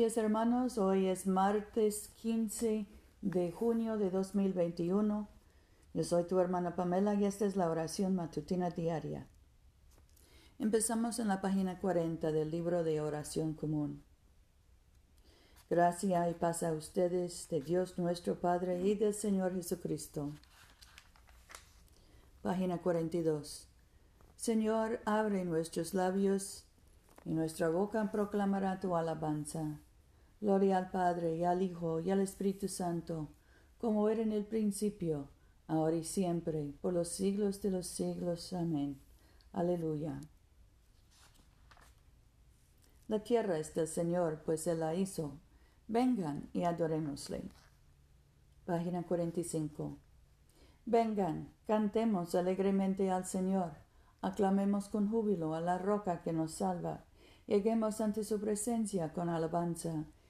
días hermanos, hoy es martes 15 de junio de 2021. Yo soy tu hermana Pamela y esta es la oración matutina diaria. Empezamos en la página 40 del libro de oración común. Gracia y paz a ustedes de Dios nuestro Padre y del Señor Jesucristo. Página 42. Señor, abre nuestros labios y nuestra boca proclamará tu alabanza. Gloria al Padre y al Hijo y al Espíritu Santo, como era en el principio, ahora y siempre, por los siglos de los siglos. Amén. Aleluya. La tierra es del Señor, pues Él la hizo. Vengan y adorémosle. Página 45. Vengan, cantemos alegremente al Señor, aclamemos con júbilo a la roca que nos salva Lleguemos ante su presencia con alabanza,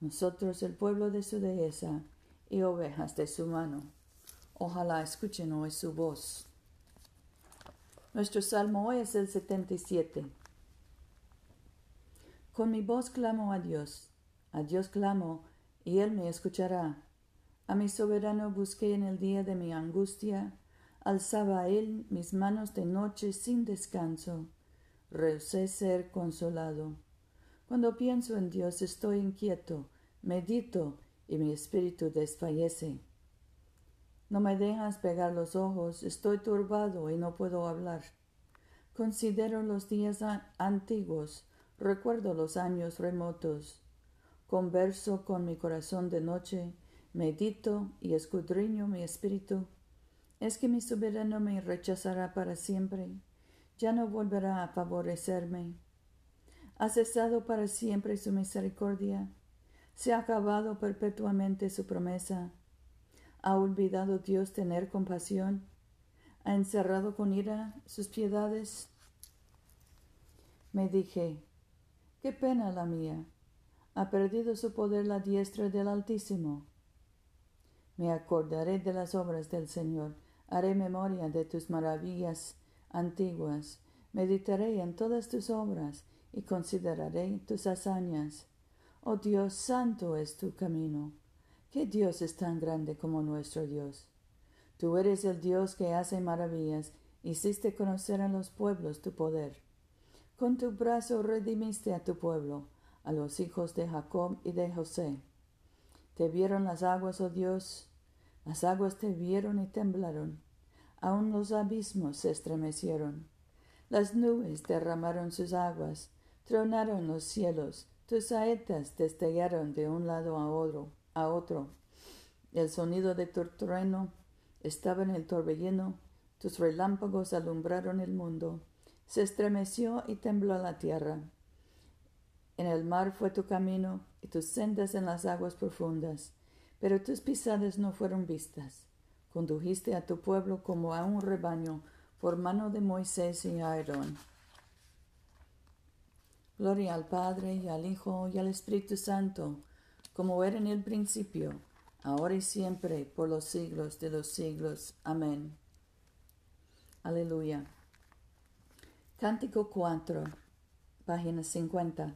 nosotros el pueblo de su dehesa y ovejas de su mano. Ojalá escuchen hoy su voz. Nuestro salmo hoy es el 77. Con mi voz clamo a Dios, a Dios clamo, y Él me escuchará. A mi soberano busqué en el día de mi angustia, alzaba Él mis manos de noche sin descanso, rehusé ser consolado. Cuando pienso en Dios estoy inquieto, medito y mi espíritu desfallece. No me dejas pegar los ojos, estoy turbado y no puedo hablar. Considero los días antiguos, recuerdo los años remotos. Converso con mi corazón de noche, medito y escudriño mi espíritu. ¿Es que mi soberano me rechazará para siempre? ¿Ya no volverá a favorecerme? Ha cesado para siempre su misericordia, se ha acabado perpetuamente su promesa, ha olvidado Dios tener compasión, ha encerrado con ira sus piedades. Me dije, qué pena la mía, ha perdido su poder la diestra del Altísimo. Me acordaré de las obras del Señor, haré memoria de tus maravillas antiguas, meditaré en todas tus obras, y consideraré tus hazañas. Oh Dios, santo es tu camino. ¿Qué Dios es tan grande como nuestro Dios? Tú eres el Dios que hace maravillas, hiciste conocer a los pueblos tu poder. Con tu brazo redimiste a tu pueblo, a los hijos de Jacob y de José. Te vieron las aguas, oh Dios, las aguas te vieron y temblaron, aun los abismos se estremecieron. Las nubes derramaron sus aguas, tronaron los cielos, tus saetas destellaron de un lado a otro, a otro. El sonido de tu trueno estaba en el torbellino, tus relámpagos alumbraron el mundo, se estremeció y tembló la tierra. En el mar fue tu camino y tus sendas en las aguas profundas, pero tus pisadas no fueron vistas. Condujiste a tu pueblo como a un rebaño por mano de Moisés y Aarón. Gloria al Padre y al Hijo y al Espíritu Santo, como era en el principio, ahora y siempre, por los siglos de los siglos. Amén. Aleluya. Cántico 4, página 50.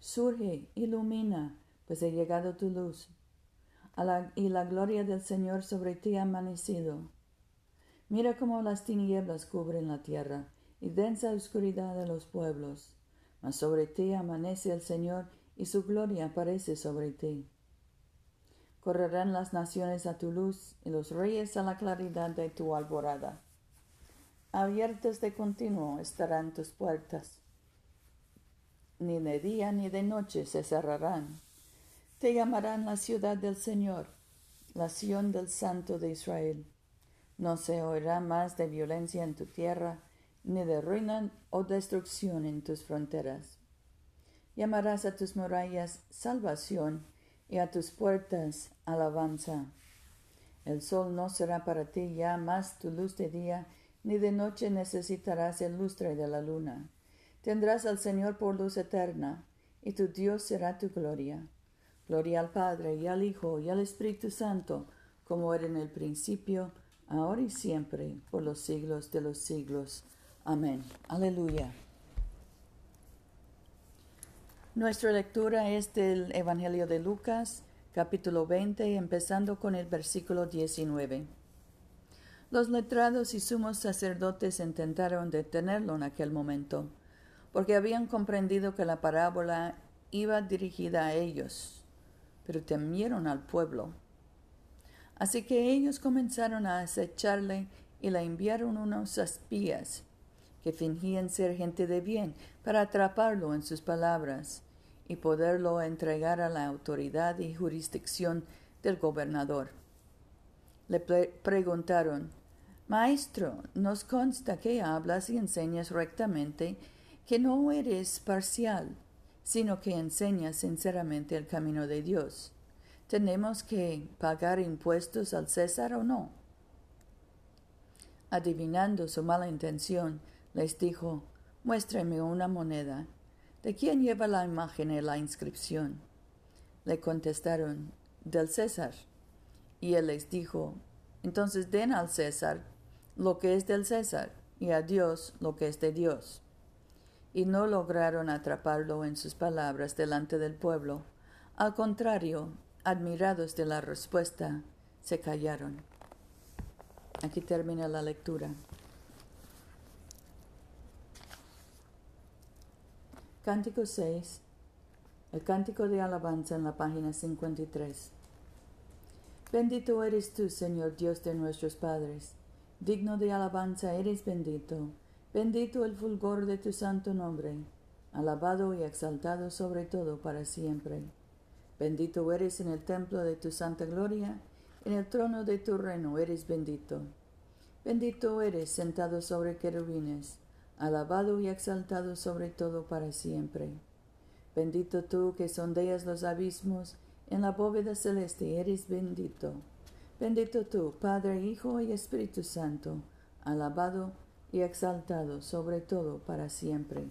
Surge, ilumina, pues ha llegado tu luz, y la gloria del Señor sobre ti ha amanecido. Mira cómo las tinieblas cubren la tierra y densa oscuridad de los pueblos. Mas sobre ti amanece el Señor y su gloria aparece sobre ti. Correrán las naciones a tu luz y los reyes a la claridad de tu alborada. Abiertas de continuo estarán tus puertas. Ni de día ni de noche se cerrarán. Te llamarán la ciudad del Señor, la Sión del Santo de Israel. No se oirá más de violencia en tu tierra, ni de ruina o destrucción en tus fronteras. Llamarás a tus murallas salvación y a tus puertas alabanza. El sol no será para ti ya más tu luz de día, ni de noche necesitarás el lustre de la luna. Tendrás al Señor por luz eterna, y tu Dios será tu gloria. Gloria al Padre y al Hijo y al Espíritu Santo, como era en el principio, ahora y siempre, por los siglos de los siglos. Amén. Aleluya. Nuestra lectura es del Evangelio de Lucas, capítulo 20, empezando con el versículo 19. Los letrados y sumos sacerdotes intentaron detenerlo en aquel momento, porque habían comprendido que la parábola iba dirigida a ellos, pero temieron al pueblo. Así que ellos comenzaron a acecharle y le enviaron unos espías que fingían ser gente de bien para atraparlo en sus palabras y poderlo entregar a la autoridad y jurisdicción del gobernador. Le preguntaron, Maestro, nos consta que hablas y enseñas rectamente, que no eres parcial, sino que enseñas sinceramente el camino de Dios. ¿Tenemos que pagar impuestos al César o no? Adivinando su mala intención, les dijo, Muéstrame una moneda. ¿De quién lleva la imagen y la inscripción? Le contestaron, del César. Y él les dijo, entonces den al César lo que es del César y a Dios lo que es de Dios. Y no lograron atraparlo en sus palabras delante del pueblo. Al contrario, admirados de la respuesta, se callaron. Aquí termina la lectura. Cántico 6. El cántico de alabanza en la página 53. Bendito eres tú, Señor Dios de nuestros padres. Digno de alabanza eres bendito. Bendito el fulgor de tu santo nombre. Alabado y exaltado sobre todo para siempre. Bendito eres en el templo de tu santa gloria. En el trono de tu reino eres bendito. Bendito eres sentado sobre querubines alabado y exaltado sobre todo para siempre. Bendito tú que sondeas los abismos, en la bóveda celeste eres bendito. Bendito tú, Padre, Hijo y Espíritu Santo, alabado y exaltado sobre todo para siempre.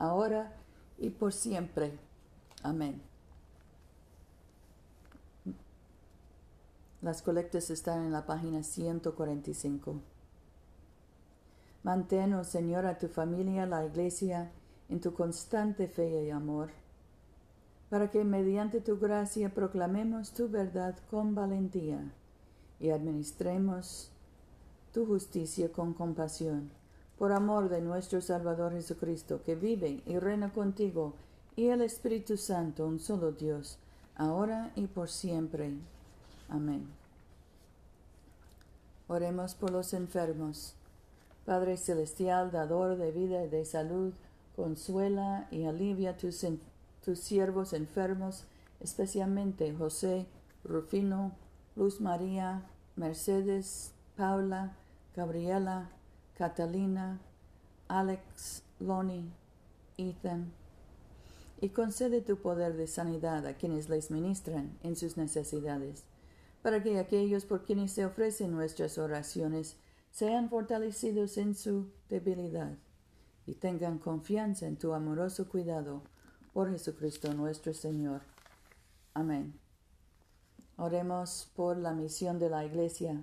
ahora y por siempre. Amén. Las colectas están en la página 145. Mantén, oh Señor, a tu familia, la Iglesia, en tu constante fe y amor, para que mediante tu gracia proclamemos tu verdad con valentía y administremos tu justicia con compasión, por amor de nuestro Salvador Jesucristo, que vive y reina contigo, y el Espíritu Santo, un solo Dios, ahora y por siempre. Amén. Oremos por los enfermos. Padre Celestial, dador de vida y de salud, consuela y alivia tus, tus siervos enfermos, especialmente José, Rufino, Luz María, Mercedes, Paula, Gabriela, Catalina, Alex, Loni, Ethan, y concede tu poder de sanidad a quienes les ministran en sus necesidades para que aquellos por quienes se ofrecen nuestras oraciones sean fortalecidos en su debilidad y tengan confianza en tu amoroso cuidado por Jesucristo nuestro Señor. Amén. Oremos por la misión de la Iglesia.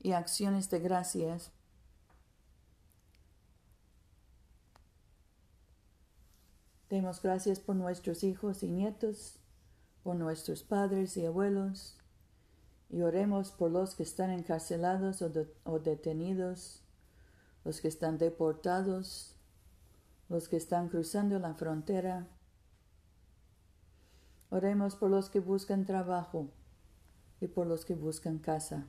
y acciones de gracias. Demos gracias por nuestros hijos y nietos, por nuestros padres y abuelos, y oremos por los que están encarcelados o, detenidos, los que están deportados, los que están cruzando la frontera. Oremos por los que buscan trabajo y por los que buscan casa.